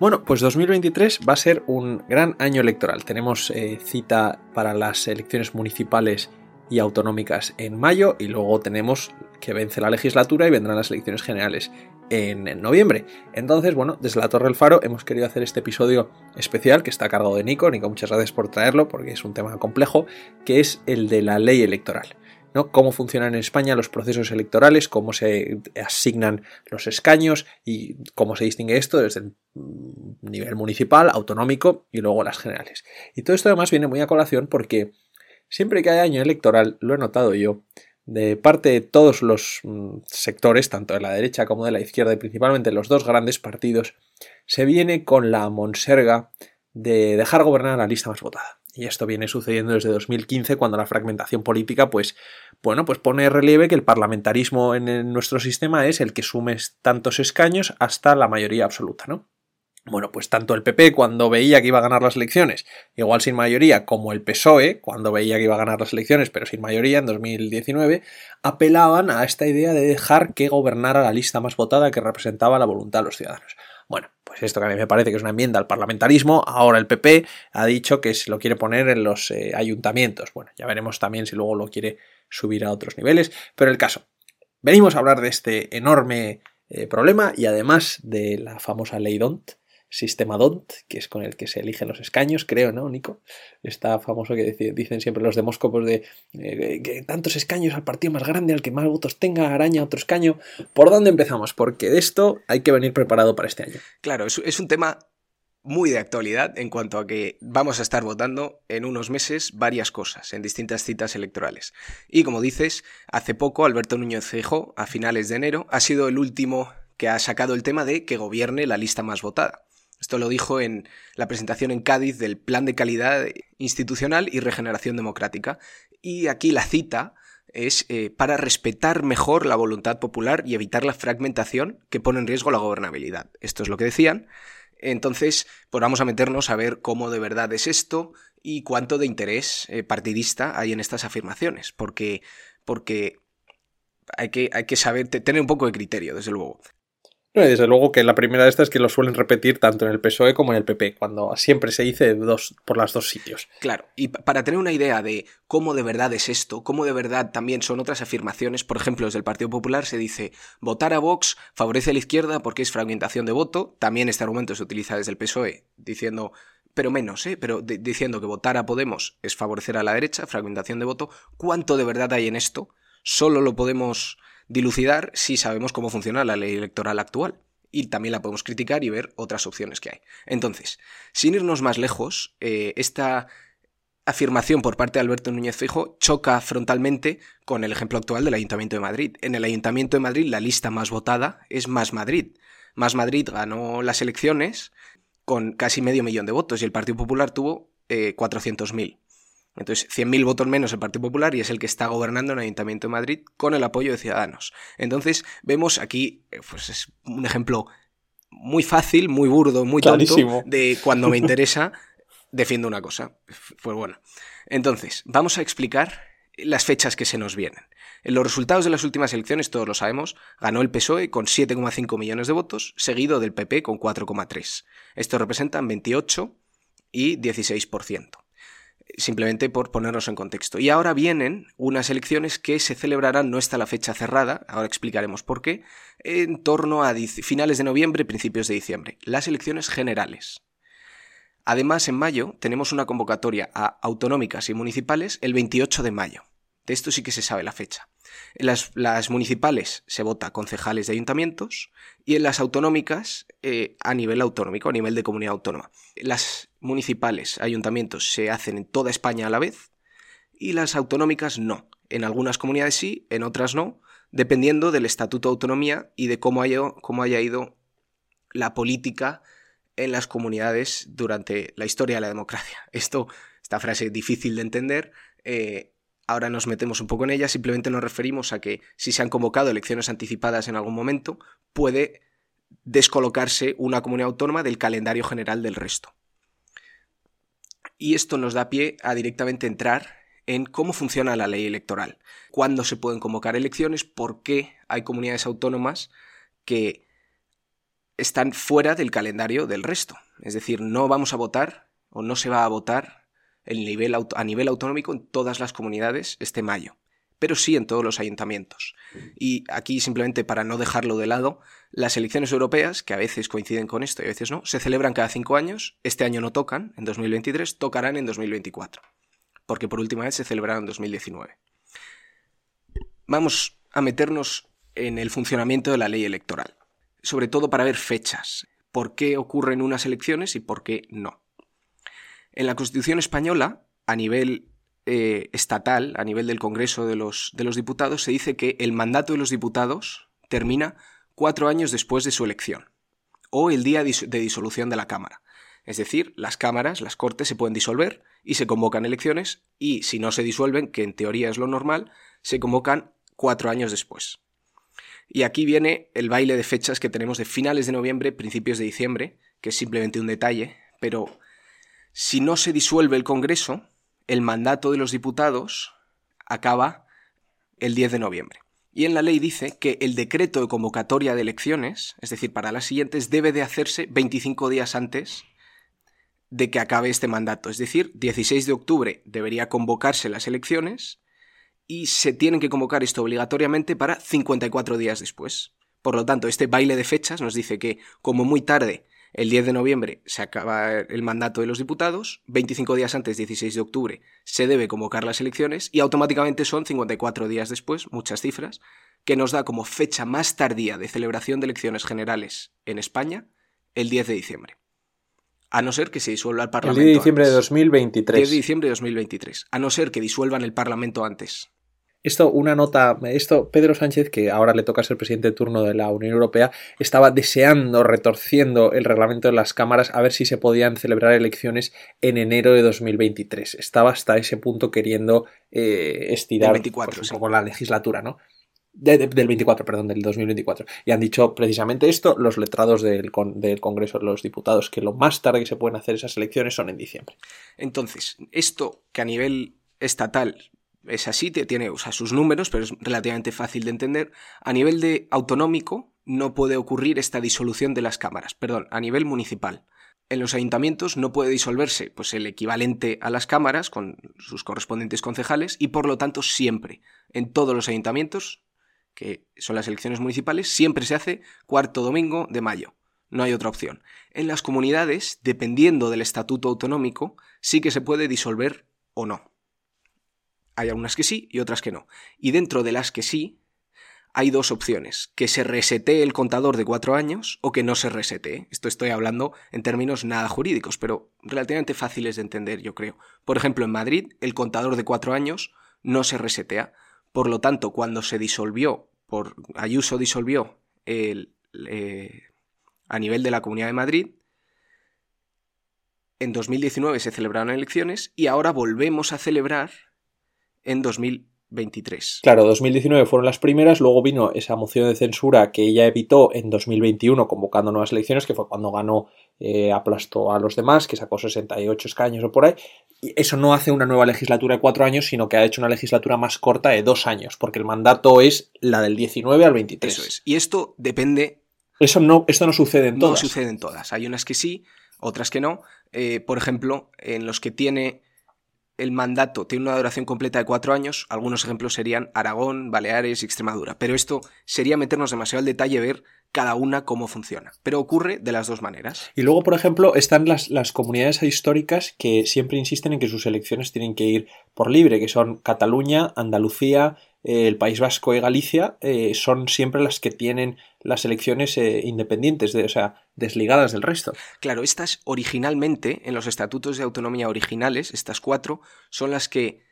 Bueno, pues 2023 va a ser un gran año electoral. Tenemos eh, cita para las elecciones municipales y autonómicas en mayo y luego tenemos que vence la legislatura y vendrán las elecciones generales en, noviembre. Entonces, bueno, desde la Torre del Faro hemos querido hacer este episodio especial que está a cargo de Nico. Nico, muchas gracias por traerlo porque es un tema complejo, que es el de la ley electoral. Cómo funcionan en España los procesos electorales, cómo se asignan los escaños y cómo se distingue esto desde el nivel municipal, autonómico y luego las generales. Y todo esto además viene muy a colación porque siempre que hay año electoral, lo he notado yo, de parte de todos los mm, sectores, tanto de la derecha como de la izquierda, y principalmente los dos grandes partidos, se viene con la monserga de dejar gobernar a la lista más votada. Y esto viene sucediendo desde 2015, cuando la fragmentación política, pues, bueno, pues pone relieve que el parlamentarismo en nuestro sistema es el que sume tantos escaños hasta la mayoría absoluta, ¿no? Bueno, pues tanto el PP cuando veía que iba a ganar las elecciones, igual sin mayoría, como el PSOE cuando veía que iba a ganar las elecciones, pero sin mayoría en 2019, apelaban a esta idea de dejar que gobernara la lista más votada que representaba la voluntad de los ciudadanos. Bueno, pues esto que a mí me parece que es una enmienda al parlamentarismo, ahora el PP ha dicho que se lo quiere poner en los eh, ayuntamientos. Bueno, ya veremos también si luego lo quiere subir a otros niveles, pero el caso, venimos a hablar de este enorme eh, problema y además de la famosa ley DONT, sistema DONT, que es con el que se eligen los escaños, creo, ¿no, Nico? Está famoso que dicen siempre los demóscopos de eh, que tantos escaños al partido más grande, al que más votos tenga, araña otro escaño. ¿Por dónde empezamos? Porque de esto hay que venir preparado para este año. Claro, es un tema muy de actualidad en cuanto a que vamos a estar votando en unos meses varias cosas en distintas citas electorales. Y como dices, hace poco Alberto Núñez Feijóo, a finales de enero, ha sido el último que ha sacado el tema de que gobierne la lista más votada. Esto lo dijo en la presentación en Cádiz del Plan de Calidad Institucional y Regeneración Democrática. Y aquí la cita es eh, para respetar mejor la voluntad popular y evitar la fragmentación que pone en riesgo la gobernabilidad. Esto es lo que decían. Entonces, pues vamos a meternos a ver cómo de verdad es esto y cuánto de interés eh, partidista hay en estas afirmaciones, porque, porque hay, que, hay que saber, tener un poco de criterio, desde luego desde luego que la primera de estas es que lo suelen repetir tanto en el PSOE como en el PP, cuando siempre se dice dos, por los dos sitios. Claro, y para tener una idea de cómo de verdad es esto, cómo de verdad también son otras afirmaciones, por ejemplo, desde el Partido Popular se dice votar a Vox favorece a la izquierda porque es fragmentación de voto, también este argumento se utiliza desde el PSOE, diciendo pero menos, ¿eh? pero diciendo que votar a Podemos es favorecer a la derecha, fragmentación de voto, ¿cuánto de verdad hay en esto? Solo lo podemos dilucidar si sabemos cómo funciona la ley electoral actual. Y también la podemos criticar y ver otras opciones que hay. Entonces, sin irnos más lejos, eh, esta afirmación por parte de Alberto Núñez Fijo choca frontalmente con el ejemplo actual del Ayuntamiento de Madrid. En el Ayuntamiento de Madrid la lista más votada es Más Madrid. Más Madrid ganó las elecciones con casi medio millón de votos y el Partido Popular tuvo eh, 400.000. Entonces, 100.000 votos menos el Partido Popular y es el que está gobernando en el Ayuntamiento de Madrid con el apoyo de Ciudadanos. Entonces, vemos aquí, eh, pues es un ejemplo muy fácil, muy burdo, muy tonto de cuando me interesa defiendo una cosa. Pues bueno. Entonces, vamos a explicar las fechas que se nos vienen. En los resultados de las últimas elecciones, todos lo sabemos, ganó el PSOE con 7,5 millones de votos, seguido del PP con 4,3. Esto representan 28 y 16% simplemente por ponernos en contexto. Y ahora vienen unas elecciones que se celebrarán, no está la fecha cerrada, ahora explicaremos por qué, en torno a finales de noviembre, principios de diciembre, las elecciones generales. Además, en mayo tenemos una convocatoria a autonómicas y municipales el 28 de mayo. De esto sí que se sabe la fecha. En las, municipales se vota concejales de ayuntamientos y en las autonómicas eh, a nivel autonómico, a nivel de comunidad autónoma. Las municipales, ayuntamientos, se hacen en toda España a la vez y las autonómicas no. En algunas comunidades sí, en otras no, dependiendo del estatuto de autonomía y de cómo haya, cómo haya ido la política en las comunidades durante la historia de la democracia. Esto, esta frase difícil de entender, eh, ahora nos metemos un poco en ella, simplemente nos referimos a que si se han convocado elecciones anticipadas en algún momento, puede descolocarse una comunidad autónoma del calendario general del resto. Y esto nos da pie a directamente entrar en cómo funciona la ley electoral, cuándo se pueden convocar elecciones, por qué hay comunidades autónomas que están fuera del calendario del resto. Es decir, no vamos a votar o no se va a votar el nivel, a nivel autonómico en todas las comunidades este mayo, pero sí en todos los ayuntamientos. Y aquí, simplemente para no dejarlo de lado, las elecciones europeas, que a veces coinciden con esto y a veces no, se celebran cada cinco años. Este año no tocan, en 2023, tocarán en 2024, porque por última vez se celebraron en 2019. Vamos a meternos en el funcionamiento de la ley electoral, sobre todo para ver fechas, por qué ocurren unas elecciones y por qué no. En la Constitución española, a nivel eh, estatal, a nivel del Congreso de los, de los Diputados, se dice que el mandato de los diputados termina cuatro años después de su elección, o el día de disolución de la Cámara. Es decir, las cámaras, las cortes se pueden disolver y se convocan elecciones y si no se disuelven, que en teoría es lo normal, se convocan cuatro años después. Y aquí viene el baile de fechas que tenemos de finales de noviembre, principios de diciembre, que es simplemente un detalle, pero si no se disuelve el Congreso, el mandato de los diputados acaba el 10 de noviembre. Y en la ley dice que el decreto de convocatoria de elecciones, es decir, para las siguientes, debe de hacerse 25 días antes de que acabe este mandato. Es decir, 16 de octubre debería convocarse las elecciones y se tienen que convocar esto obligatoriamente para 54 días después. Por lo tanto, este baile de fechas nos dice que, como muy tarde el 10 de noviembre se acaba el mandato de los diputados, 25 días antes, 16 de octubre, se debe convocar las elecciones y automáticamente son 54 días después, muchas cifras, que nos da como fecha más tardía de celebración de elecciones generales en España el 10 de diciembre. A no ser que se disuelva el Parlamento. El 10 de diciembre de 2023. 10 de diciembre de 2023. A no ser que disuelvan el Parlamento antes. Esto, una nota, esto, Pedro Sánchez, que ahora le toca ser presidente de turno de la Unión Europea, estaba deseando, retorciendo el reglamento de las cámaras a ver si se podían celebrar elecciones en enero de 2023. Estaba hasta ese punto queriendo eh, estirar 24, pues, un poco la legislatura, ¿no? del 24, perdón, del 2024. Y han dicho precisamente esto los letrados del, del, Congreso de los Diputados, que lo más tarde que se pueden hacer esas elecciones son en diciembre. Entonces, esto que a nivel estatal es así, tiene sus números, pero es relativamente fácil de entender. A nivel de autonómico no puede ocurrir esta disolución de las cámaras, perdón, a nivel municipal. En los ayuntamientos no puede disolverse pues, el equivalente a las cámaras con sus correspondientes concejales y por lo tanto siempre, en todos los ayuntamientos, que son las elecciones municipales, siempre se hace cuarto domingo de mayo. No hay otra opción. En las comunidades, dependiendo del estatuto autonómico, sí que se puede disolver o no. Hay algunas que sí y otras que no. Y dentro de las que sí, hay dos opciones, que se resetee el contador de cuatro años o que no se resetee. Esto estoy hablando en términos nada jurídicos, pero relativamente fáciles de entender, yo creo. Por ejemplo, en Madrid, el contador de cuatro años no se resetea. Por lo tanto, cuando se disolvió, por Ayuso disolvió el, eh, a nivel de la Comunidad de Madrid, en 2019 se celebraron elecciones y ahora volvemos a celebrar en 2023. Claro, 2019 fueron las primeras, luego vino esa moción de censura que ella evitó en 2021 convocando nuevas elecciones, que fue cuando ganó, eh, aplastó a los demás, que sacó 68 escaños o por ahí. Y eso no hace una nueva legislatura de cuatro años, sino que ha hecho una legislatura más corta de dos años, porque el mandato es la del 19 al 23. Eso es. Y esto depende... Eso no, esto no sucede en todas. No sucede en todas. Hay unas que sí, otras que no. Eh, por ejemplo, en los que tiene el mandato tiene una duración completa de cuatro años, algunos ejemplos serían Aragón, Baleares y Extremadura, pero esto sería meternos demasiado al detalle ver cada una cómo funciona. Pero ocurre de las dos maneras. Y luego, por ejemplo, están las, las comunidades históricas que siempre insisten en que sus elecciones tienen que ir por libre, que son Cataluña, Andalucía, el País Vasco y Galicia, eh, son siempre las que tienen las elecciones eh, independientes, de, o sea, desligadas del resto. Claro, estas originalmente, en los estatutos de autonomía originales, estas cuatro, son las que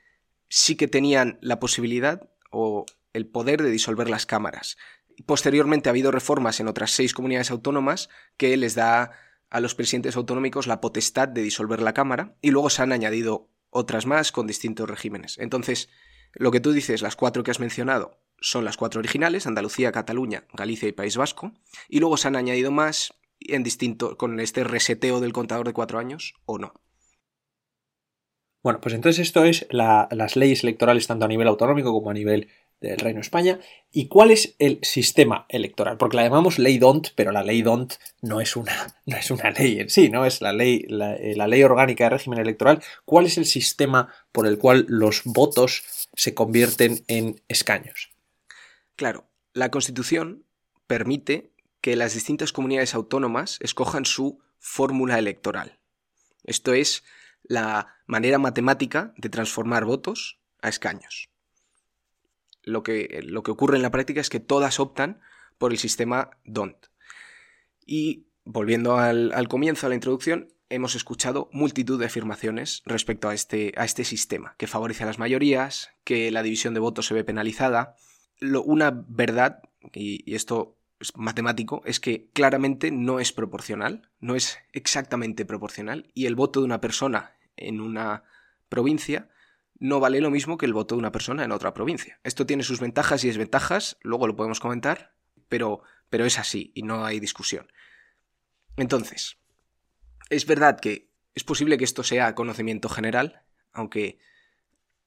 sí que tenían la posibilidad o el poder de disolver las cámaras. Posteriormente ha habido reformas en otras seis comunidades autónomas que les da a los presidentes autonómicos la potestad de disolver la Cámara y luego se han añadido otras más con distintos regímenes. Entonces, lo que tú dices, las cuatro que has mencionado, son las cuatro originales, Andalucía, Cataluña, Galicia y País Vasco, y luego se han añadido más en distinto, con este reseteo del contador de cuatro años o no. Bueno, pues entonces esto es las leyes electorales tanto a nivel autonómico como a nivel del Reino de España. ¿Y cuál es el sistema electoral? Porque la llamamos ley DONT, pero la ley DONT no es una, no es una ley en sí, ¿no? Es la ley, eh, la ley orgánica de régimen electoral. ¿Cuál es el sistema por el cual los votos se convierten en escaños? Claro, la Constitución permite que las distintas comunidades autónomas escojan su fórmula electoral. Esto es la manera matemática de transformar votos a escaños. Lo que, lo que ocurre en la práctica es que todas optan por el sistema DONT. Y volviendo al, comienzo, a la introducción, hemos escuchado multitud de afirmaciones respecto a este, a este sistema, que favorece a las mayorías, que la división de votos se ve penalizada. una verdad, y esto matemático es que claramente no es proporcional, no es exactamente proporcional, y el voto de una persona en una provincia no vale lo mismo que el voto de una persona en otra provincia. Esto tiene sus ventajas y desventajas, luego lo podemos comentar, pero, pero es así y no hay discusión. Entonces, es verdad que es posible que esto sea conocimiento general, aunque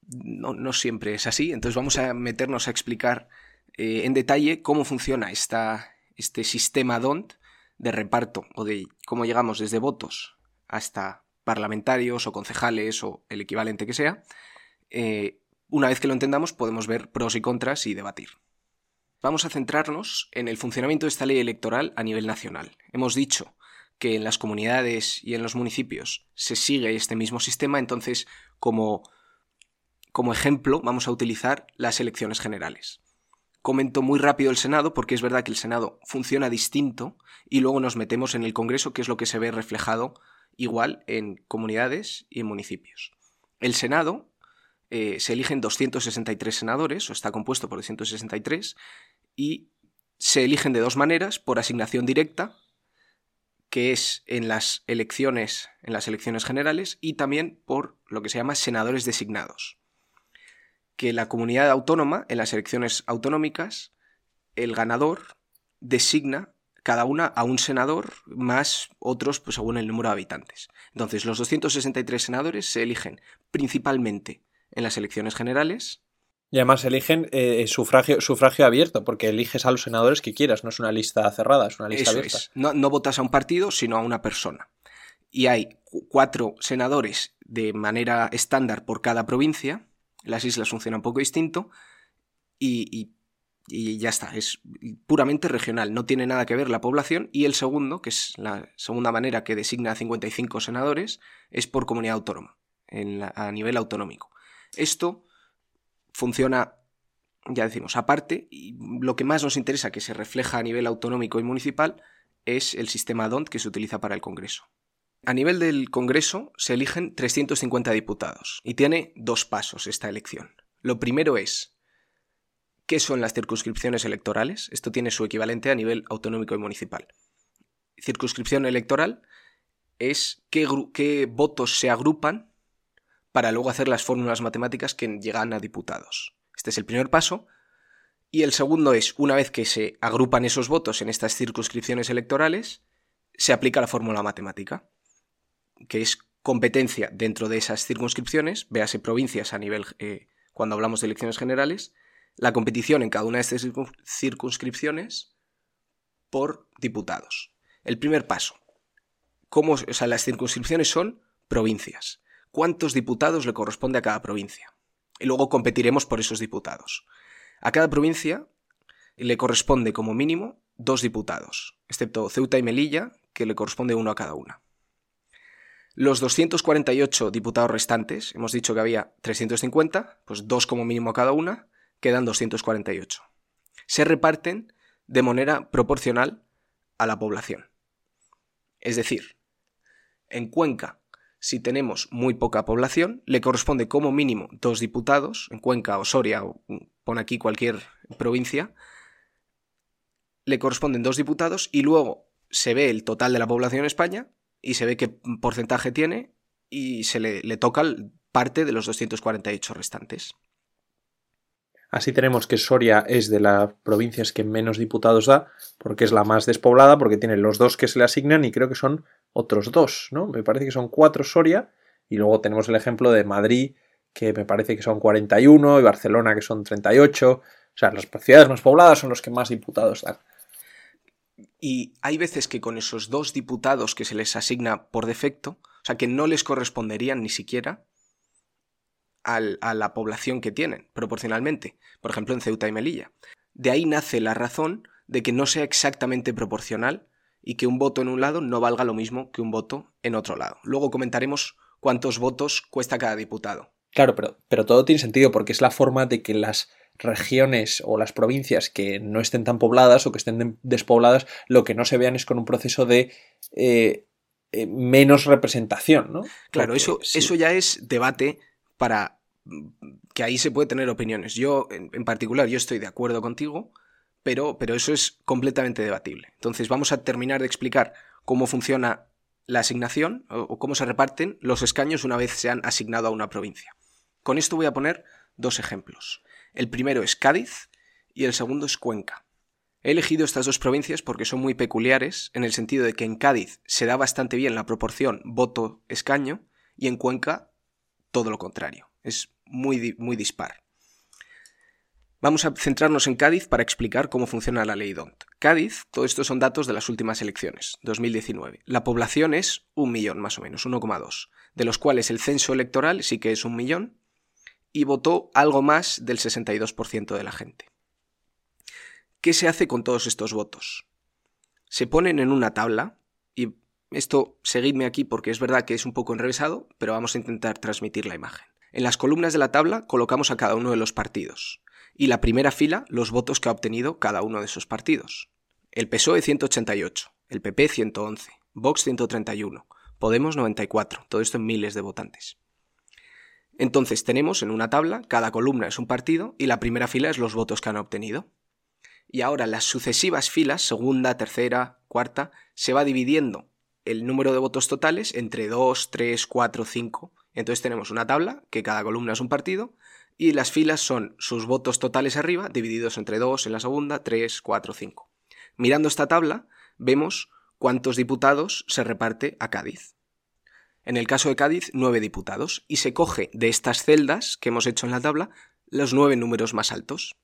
no, siempre es así, entonces vamos a meternos a explicar eh, en detalle cómo funciona este sistema DONT de reparto o de cómo llegamos desde votos hasta parlamentarios o concejales o el equivalente que sea. Eh, una vez que lo entendamos podemos ver pros y contras y debatir. Vamos a centrarnos en el funcionamiento de esta ley electoral a nivel nacional. Hemos dicho que en las comunidades y en los municipios se sigue este mismo sistema, entonces como, como ejemplo vamos a utilizar las elecciones generales comento muy rápido el Senado porque es verdad que el Senado funciona distinto y luego nos metemos en el Congreso, que es lo que se ve reflejado igual en comunidades y en municipios. El Senado eh, se eligen 263 senadores, o está compuesto por 263, y se eligen de dos maneras, por asignación directa, que es en las elecciones, en las elecciones generales, y también por lo que se llama senadores designados que la comunidad autónoma, en las elecciones autonómicas, el ganador designa cada una a un senador más otros pues, según el número de habitantes. Entonces, los 263 senadores se eligen principalmente en las elecciones generales. Y además eligen eh, sufragio, sufragio abierto, porque eliges a los senadores que quieras, no es una lista cerrada, es una lista abierta. No, no votas a un partido, sino a una persona. Y hay cuatro senadores de manera estándar por cada provincia, las islas funcionan un poco distinto y, ya está, es puramente regional, no tiene nada que ver la población y el segundo, que es la segunda manera que designa a 55 senadores, es por comunidad autónoma, a nivel autonómico. Esto funciona, ya decimos, aparte, y lo que más nos interesa que se refleja a nivel autonómico y municipal es el sistema DONT que se utiliza para el Congreso. A nivel del Congreso se eligen 350 diputados y tiene dos pasos esta elección. Lo primero es qué son las circunscripciones electorales. Esto tiene su equivalente a nivel autonómico y municipal. Circunscripción electoral es qué, qué votos se agrupan para luego hacer las fórmulas matemáticas que llegan a diputados. Este es el primer paso. Y el segundo es, una vez que se agrupan esos votos en estas circunscripciones electorales, se aplica la fórmula matemática que es competencia dentro de esas circunscripciones, véase provincias a nivel, eh, cuando hablamos de elecciones generales, la competición en cada una de estas circunscripciones por diputados. El primer paso. ¿Cómo, o sea, las circunscripciones son provincias. ¿Cuántos diputados le corresponde a cada provincia? Y luego competiremos por esos diputados. A cada provincia le corresponde como mínimo dos diputados, excepto Ceuta y Melilla, que le corresponde uno a cada una. Los 248 diputados restantes, hemos dicho que había 350, pues dos como mínimo cada una, quedan 248. Se reparten de manera proporcional a la población. Es decir, en Cuenca, si tenemos muy poca población, le corresponde como mínimo dos diputados, en Cuenca o Soria, o pon aquí cualquier provincia, le corresponden dos diputados y luego se ve el total de la población en España y se ve qué porcentaje tiene y se le, toca parte de los 248 restantes. Así tenemos que Soria es de las provincias que menos diputados da, porque es la más despoblada, porque tiene los dos que se le asignan y creo que son otros dos, ¿no? Me parece que son cuatro Soria y luego tenemos el ejemplo de Madrid, que me parece que son 41 y Barcelona que son 38. O sea, las ciudades más pobladas son los que más diputados dan. Y hay veces que con esos dos diputados que se les asigna por defecto, o sea, que no les corresponderían ni siquiera a la población que tienen, proporcionalmente. Por ejemplo, en Ceuta y Melilla. De ahí nace la razón de que no sea exactamente proporcional y que un voto en un lado no valga lo mismo que un voto en otro lado. Luego comentaremos cuántos votos cuesta cada diputado. Claro, pero, pero todo tiene sentido porque es la forma de que las regiones o las provincias que no estén tan pobladas o que estén despobladas, lo que no se vean es con un proceso de eh, eh, menos representación, ¿no? Claro, eso, eso ya es debate para que ahí se puede tener opiniones. Yo, en, particular, yo estoy de acuerdo contigo, pero, pero eso es completamente debatible. Entonces vamos a terminar de explicar cómo funciona la asignación o, cómo se reparten los escaños una vez se han asignado a una provincia. Con esto voy a poner dos ejemplos. El primero es Cádiz y el segundo es Cuenca. He elegido estas dos provincias porque son muy peculiares en el sentido de que en Cádiz se da bastante bien la proporción voto-escaño y en Cuenca todo lo contrario. Es muy, muy dispar. Vamos a centrarnos en Cádiz para explicar cómo funciona la ley DONT. Cádiz, todo esto son datos de las últimas elecciones, 2019. La población es un millón más o menos, 1,2, de los cuales el censo electoral sí que es un millón y votó algo más del 62% de la gente. ¿Qué se hace con todos estos votos? Se ponen en una tabla y esto, seguidme aquí porque es verdad que es un poco enrevesado, pero vamos a intentar transmitir la imagen. En las columnas de la tabla colocamos a cada uno de los partidos. Y la primera fila, los votos que ha obtenido cada uno de esos partidos. El PSOE 188, el PP 111, Vox 131, Podemos 94, todo esto en miles de votantes. Entonces tenemos en una tabla, cada columna es un partido y la primera fila es los votos que han obtenido. Y ahora las sucesivas filas, segunda, tercera, cuarta, se va dividiendo el número de votos totales entre 2, 3, 4, 5. Entonces tenemos una tabla, que cada columna es un partido, y las filas son sus votos totales arriba, divididos entre 2 en la segunda, 3, 4, 5. Mirando esta tabla, vemos cuántos diputados se reparte a Cádiz. En el caso de Cádiz, 9 diputados, y se coge de estas celdas que hemos hecho en la tabla los nueve números más altos.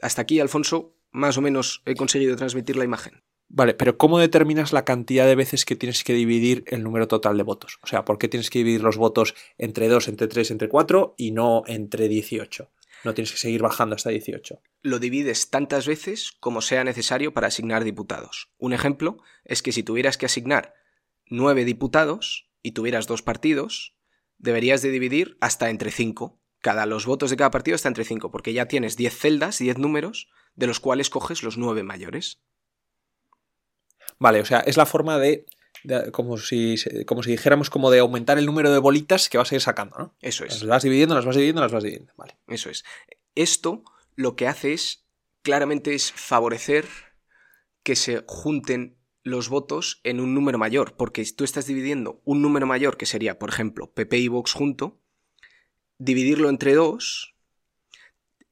Hasta aquí, Alfonso, más o menos he conseguido transmitir la imagen. Vale, pero ¿cómo determinas la cantidad de veces que tienes que dividir el número total de votos? O sea, ¿por qué tienes que dividir los votos entre 2, entre 3, entre 4 y no entre 18? No tienes que seguir bajando hasta 18. Lo divides tantas veces como sea necesario para asignar diputados. Un ejemplo es que si tuvieras que asignar 9 diputados y tuvieras dos partidos, deberías de dividir hasta entre 5. Cada los votos de cada partido está entre 5, porque ya tienes 10 celdas, 10 números, de los cuales coges los 9 mayores. Vale, o sea, es la forma de, como, si, como si dijéramos como de aumentar el número de bolitas que vas a ir sacando, ¿no? Eso es. Las vas dividiendo, las vas dividiendo, las vas dividiendo. Vale. Eso es. Esto lo que hace es, claramente, es favorecer que se junten los votos en un número mayor, porque si tú estás dividiendo un número mayor, que sería, por ejemplo, PP y Vox junto, dividirlo entre dos,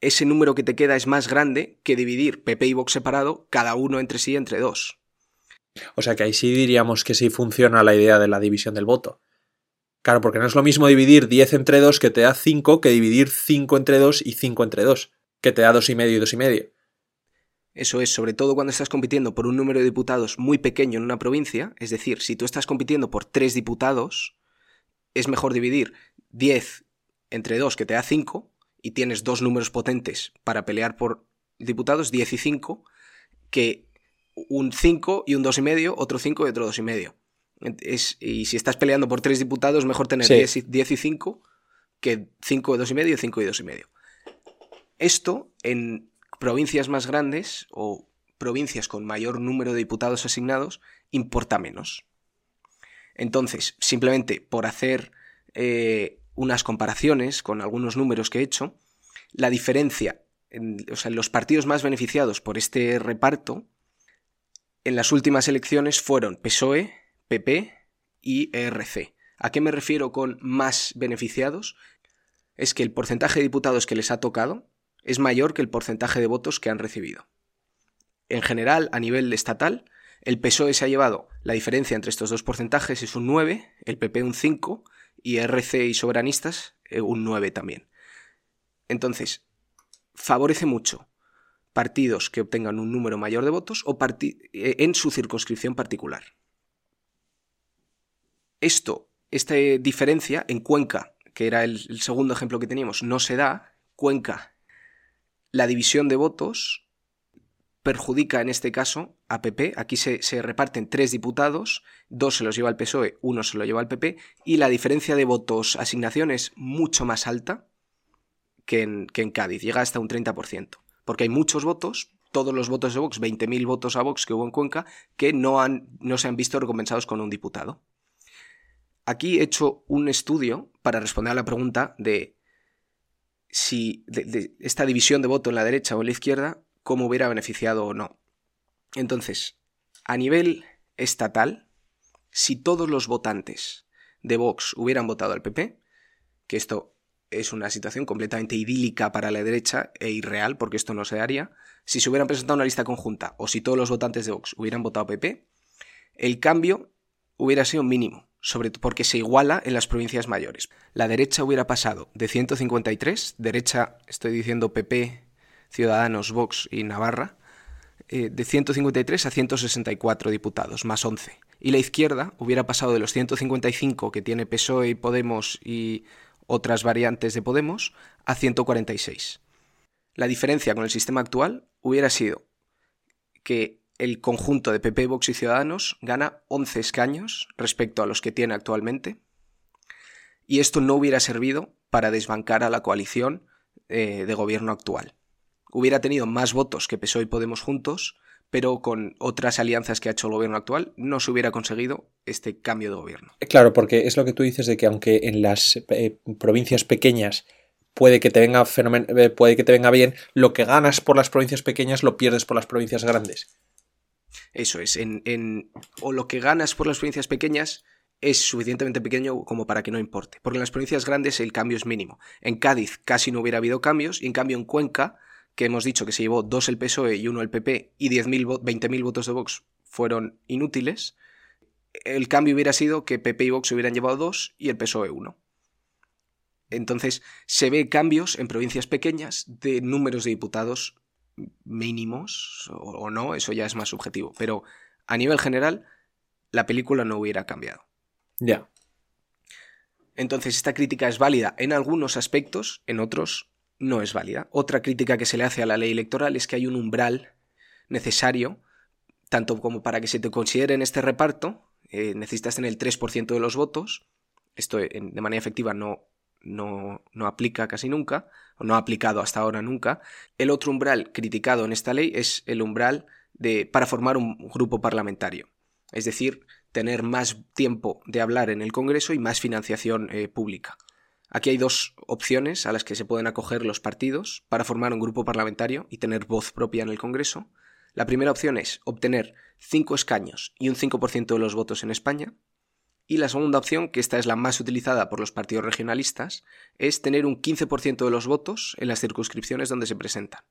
ese número que te queda es más grande que dividir PP y Vox separado, cada uno entre sí entre dos. O sea que ahí sí diríamos que sí funciona la idea de la división del voto. Claro, porque no es lo mismo dividir 10 entre 2 que te da 5 que dividir 5 entre 2 y 5 entre 2, que te da 2,5 y medio y 2,5. y medio. Eso es, sobre todo cuando estás compitiendo por un número de diputados muy pequeño en una provincia, es decir, si tú estás compitiendo por 3 diputados, es mejor dividir 10 entre 2 que te da 5 y tienes dos números potentes para pelear por diputados, 10 y 5, que un 5 y un 2,5, otro 5 y otro 2,5. Es, y si estás peleando por tres diputados, mejor tener 10, y 5 que 5 y 2,5 y 5 y 2,5. Esto en provincias más grandes o provincias con mayor número de diputados asignados importa menos. Entonces, simplemente por hacer eh, unas comparaciones con algunos números que he hecho, la diferencia, o sea, los partidos más beneficiados por este reparto en las últimas elecciones fueron PSOE, PP y ERC. ¿A qué me refiero con más beneficiados? Es que el porcentaje de diputados que les ha tocado es mayor que el porcentaje de votos que han recibido. En general, a nivel estatal, el PSOE se ha llevado la diferencia entre estos dos porcentajes es un 9, el PP un 5 y ERC y soberanistas eh, un 9 también. Entonces, favorece mucho partidos que obtengan un número mayor de votos o eh, en su circunscripción particular. Esto, esta diferencia en Cuenca, que era el, el segundo ejemplo que teníamos, no se da. Cuenca, la división de votos perjudica en este caso a PP. Aquí se, reparten tres diputados, dos se los lleva el PSOE, uno se lo lleva el PP, y la diferencia de votos asignación es mucho más alta que en, que en Cádiz, llega hasta un 30%, porque hay muchos votos, todos los votos de Vox, 20.000 votos a Vox que hubo en Cuenca, que no, han, no se han visto recompensados con un diputado. Aquí he hecho un estudio para responder a la pregunta de si esta división de voto en la derecha o en la izquierda cómo hubiera beneficiado o no. Entonces, a nivel estatal, si todos los votantes de Vox hubieran votado al PP, que esto es una situación completamente idílica para la derecha e irreal, porque esto no se haría, si se hubieran presentado una lista conjunta o si todos los votantes de Vox hubieran votado PP, el cambio hubiera sido mínimo, sobre porque se iguala en las provincias mayores. La derecha hubiera pasado de 153, derecha, estoy diciendo PP, Ciudadanos, Vox y Navarra, eh, de 153 a 164 diputados, más 11. Y la izquierda hubiera pasado de los 155 que tiene PSOE y Podemos y otras variantes de Podemos a 146. La diferencia con el sistema actual hubiera sido que el conjunto de PP, Vox y Ciudadanos gana 11 escaños respecto a los que tiene actualmente, y esto no hubiera servido para desbancar a la coalición eh, de gobierno actual hubiera tenido más votos que PSOE y Podemos juntos, pero con otras alianzas que ha hecho el gobierno actual no se hubiera conseguido este cambio de gobierno. Claro, porque es lo que tú dices de que aunque en las eh, provincias pequeñas puede que te venga eh, puede que te venga bien, lo que ganas por las provincias pequeñas lo pierdes por las provincias grandes. Eso es, en, o lo que ganas por las provincias pequeñas es suficientemente pequeño como para que no importe, porque en las provincias grandes el cambio es mínimo. En Cádiz casi no hubiera habido cambios y en cambio en Cuenca que hemos dicho que se llevó dos el PSOE y uno el PP y 10.000, 20.000 votos de Vox fueron inútiles, el cambio hubiera sido que PP y Vox hubieran llevado dos y el PSOE uno. Entonces, se ve cambios en provincias pequeñas de números de diputados mínimos o, no, eso ya es más subjetivo, pero a nivel general la película no hubiera cambiado. Ya. Entonces, esta crítica es válida en algunos aspectos, en otros no es válida. Otra crítica que se le hace a la ley electoral es que hay un umbral necesario, tanto como para que se te considere en este reparto, eh, necesitas tener el 3% de los votos, esto de manera efectiva no, no, no, aplica casi nunca, o no ha aplicado hasta ahora nunca. El otro umbral criticado en esta ley es el umbral de, para formar un grupo parlamentario, es decir, tener más tiempo de hablar en el Congreso y más financiación eh, pública. Aquí hay dos opciones a las que se pueden acoger los partidos para formar un grupo parlamentario y tener voz propia en el Congreso. La primera opción es obtener cinco escaños y un 5% de los votos en España. Y la segunda opción, que esta es la más utilizada por los partidos regionalistas, es tener un 15% de los votos en las circunscripciones donde se presentan.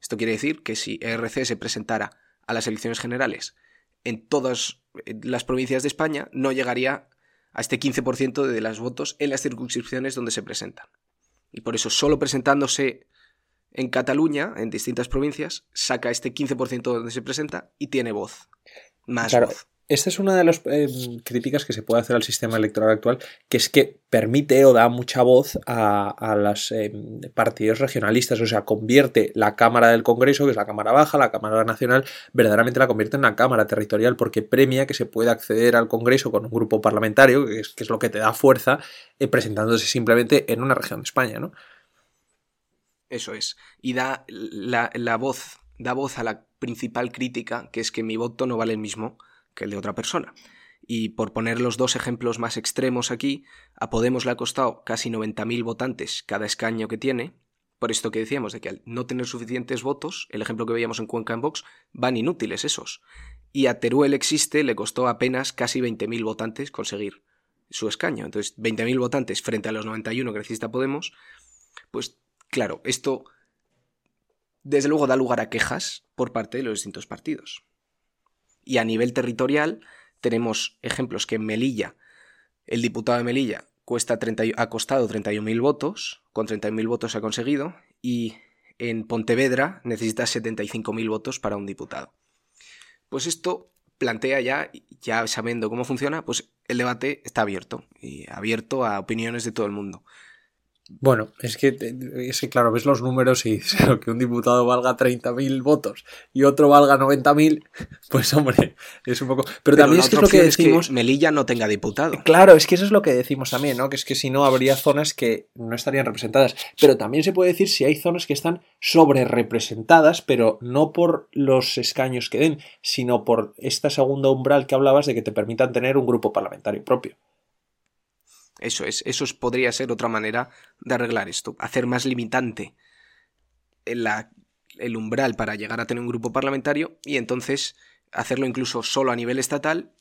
Esto quiere decir que si ERC se presentara a las elecciones generales en todas las provincias de España, no llegaría a este 15% de las votos en las circunscripciones donde se presentan. Y por eso, solo presentándose en Cataluña, en distintas provincias, saca este 15% donde se presenta y tiene voz. Más voz. Esta es una de las eh, críticas que se puede hacer al sistema electoral actual, que es que permite o da mucha voz a, los eh, partidos regionalistas, o sea, convierte la Cámara del Congreso, que es la Cámara Baja, la Cámara Nacional, verdaderamente la convierte en una Cámara territorial, porque premia que se pueda acceder al Congreso con un grupo parlamentario, que es, lo que te da fuerza, eh, presentándose simplemente en una región de España, ¿no? Eso es. Y da la voz, da voz a la principal crítica, que es que mi voto no vale el mismo que el de otra persona. Y por poner los dos ejemplos más extremos aquí, a Podemos le ha costado casi 90.000 votantes cada escaño que tiene, por esto que decíamos de que al no tener suficientes votos, el ejemplo que veíamos en Cuenca en Vox, van inútiles esos. Y a Teruel existe le costó apenas casi 20.000 votantes conseguir su escaño. Entonces, 20.000 votantes frente a los 91 que necesita Podemos, pues claro, esto desde luego da lugar a quejas por parte de los distintos partidos. Y a nivel territorial tenemos ejemplos que en Melilla, el diputado de Melilla cuesta ha costado 31.000 votos, con 31.000 votos ha conseguido, y en Pontevedra necesitas 75.000 votos para un diputado. Pues esto plantea ya, ya sabiendo cómo funciona, pues el debate está abierto y abierto a opiniones de todo el mundo. Bueno, es que, es que, claro, ves los números y dices que un diputado valga 30.000 votos y otro valga 90.000, pues hombre, es un poco... Pero, también es que es lo que decimos... Melilla no tenga diputado. Claro, es que eso es lo que decimos también, ¿no? Que es que si no habría zonas que no estarían representadas. Pero también se puede decir si hay zonas que están sobre representadas, pero no por los escaños que den, sino por esta segunda umbral que hablabas de que te permitan tener un grupo parlamentario propio. Eso es, eso podría ser otra manera de arreglar esto, hacer más limitante el umbral para llegar a tener un grupo parlamentario y entonces hacerlo incluso solo a nivel estatal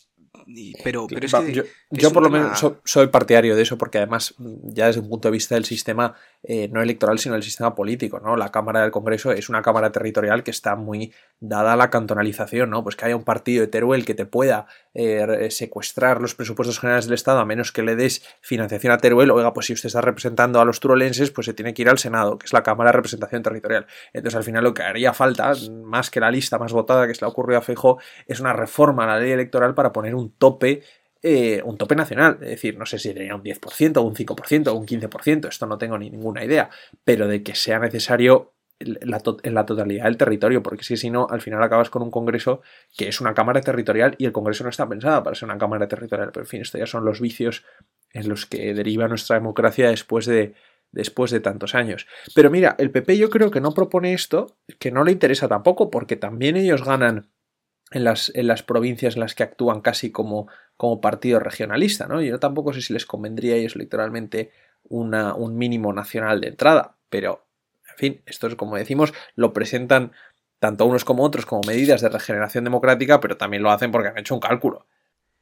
pero, pero es que yo, por lo menos soy partidario de eso porque además ya desde un punto de vista del sistema eh, no electoral sino del sistema político no la cámara del Congreso es una cámara territorial que está muy dada a la cantonalización no pues que haya un partido de Teruel que te pueda eh, secuestrar los presupuestos generales del Estado a menos que le des financiación a Teruel oiga pues si usted está representando a los turolenses pues se tiene que ir al Senado que es la cámara de representación territorial. Entonces al final lo que haría falta más que la lista más votada que se le ha ocurrido a Feijóo es una reforma a la ley electoral para poner un tope, eh, un tope nacional. Es decir, no sé si sería un 10%, un 5%, o un 15%, esto no tengo ni ninguna idea, pero de que sea necesario en la, totalidad del territorio, porque si no, al final acabas con un Congreso que es una Cámara territorial y el Congreso no está pensada para ser una Cámara territorial. Pero en fin, estos ya son los vicios en los que deriva nuestra democracia después de, después de tantos años. Pero mira, el PP yo creo que no propone esto, que no le interesa tampoco, porque también ellos ganan en las, en las provincias en las que actúan casi como, como partido regionalista, ¿no? Yo tampoco sé si les convendría a ellos electoralmente una, un mínimo nacional de entrada, pero, en fin, esto es como decimos, lo presentan tanto unos como otros como medidas de regeneración democrática, pero también lo hacen porque han hecho un cálculo.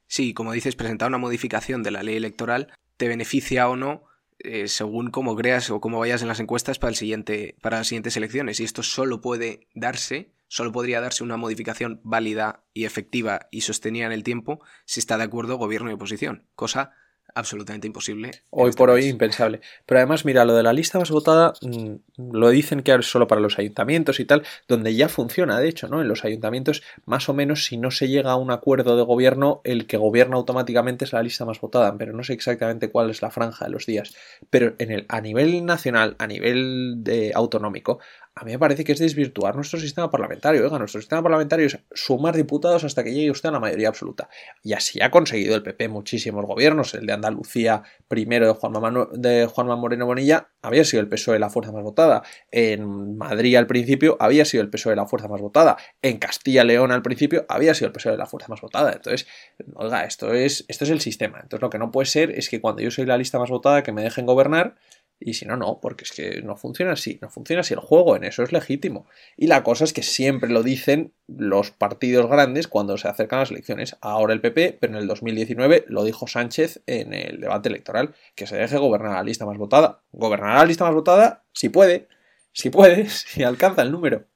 Sí, como dices, presentar una modificación de la ley electoral te beneficia o no eh, según cómo creas o cómo vayas en las encuestas para, el siguiente, para las siguientes elecciones. Y esto solo puede darse, solo podría darse una modificación válida y efectiva y sostenida en el tiempo si está de acuerdo gobierno y oposición, cosa absolutamente imposible. Hoy este por hoy impensable. Pero además, mira, lo de la lista más votada mm, lo dicen que es solo para los ayuntamientos y tal, donde ya funciona, de hecho, ¿no? En los ayuntamientos, más o menos, si no se llega a un acuerdo de gobierno, el que gobierna automáticamente es la lista más votada, pero no sé exactamente cuál es la franja de los días. Pero en el, a nivel nacional, a nivel de autonómico, a mí me parece que es desvirtuar nuestro sistema parlamentario. Oiga, nuestro sistema parlamentario es sumar diputados hasta que llegue usted a la mayoría absoluta. Y así ha conseguido el PP muchísimos gobiernos. El de Andalucía, primero de Juan de Juanma Moreno Bonilla, había sido el PSOE la fuerza más votada. En Madrid al principio había sido el PSOE la fuerza más votada. En Castilla León al principio había sido el PSOE la fuerza más votada. Entonces, oiga, esto es, esto es el sistema. Entonces lo que no puede ser es que cuando yo soy la lista más votada que me dejen gobernar y si no, no, porque es que no funciona así, no funciona así el juego, en eso es legítimo. Y la cosa es que siempre lo dicen los partidos grandes cuando se acercan las elecciones. Ahora el PP, pero en el 2019 lo dijo Sánchez en el debate electoral, que se deje gobernar la lista más votada. Gobernar la lista más votada si puede, si puede, si alcanza el número.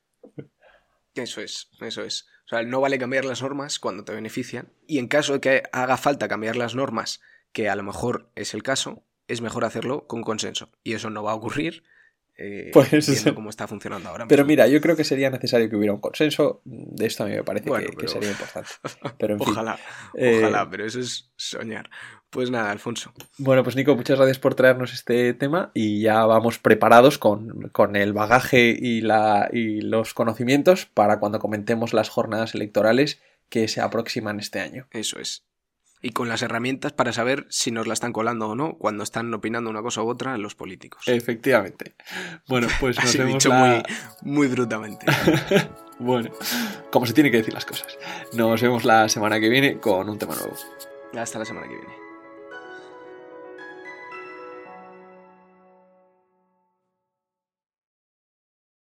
Eso es, eso es. O sea, no vale cambiar las normas cuando te benefician. Y en caso de que haga falta cambiar las normas, que a lo mejor es el caso, es mejor hacerlo con consenso. Y eso no va a ocurrir. Eh, pues viendo cómo está funcionando ahora. Pero mira, yo creo que sería necesario que hubiera un consenso. De esto a mí me parece que, sería importante. Pero ojalá, eh, ojalá, pero eso es soñar. Pues nada, Alfonso. Bueno, pues Nico, muchas gracias por traernos este tema y ya vamos preparados con, con el bagaje y, la, y los conocimientos para cuando comentemos las jornadas electorales que se aproximan este año. Eso es y con las herramientas para saber si nos la están colando o no cuando están opinando una cosa u otra los políticos. Efectivamente. Bueno, pues nos vemos dicho muy, muy brutamente. bueno, como se tiene que decir las cosas. Nos vemos la semana que viene con un tema nuevo. Hasta la semana que viene.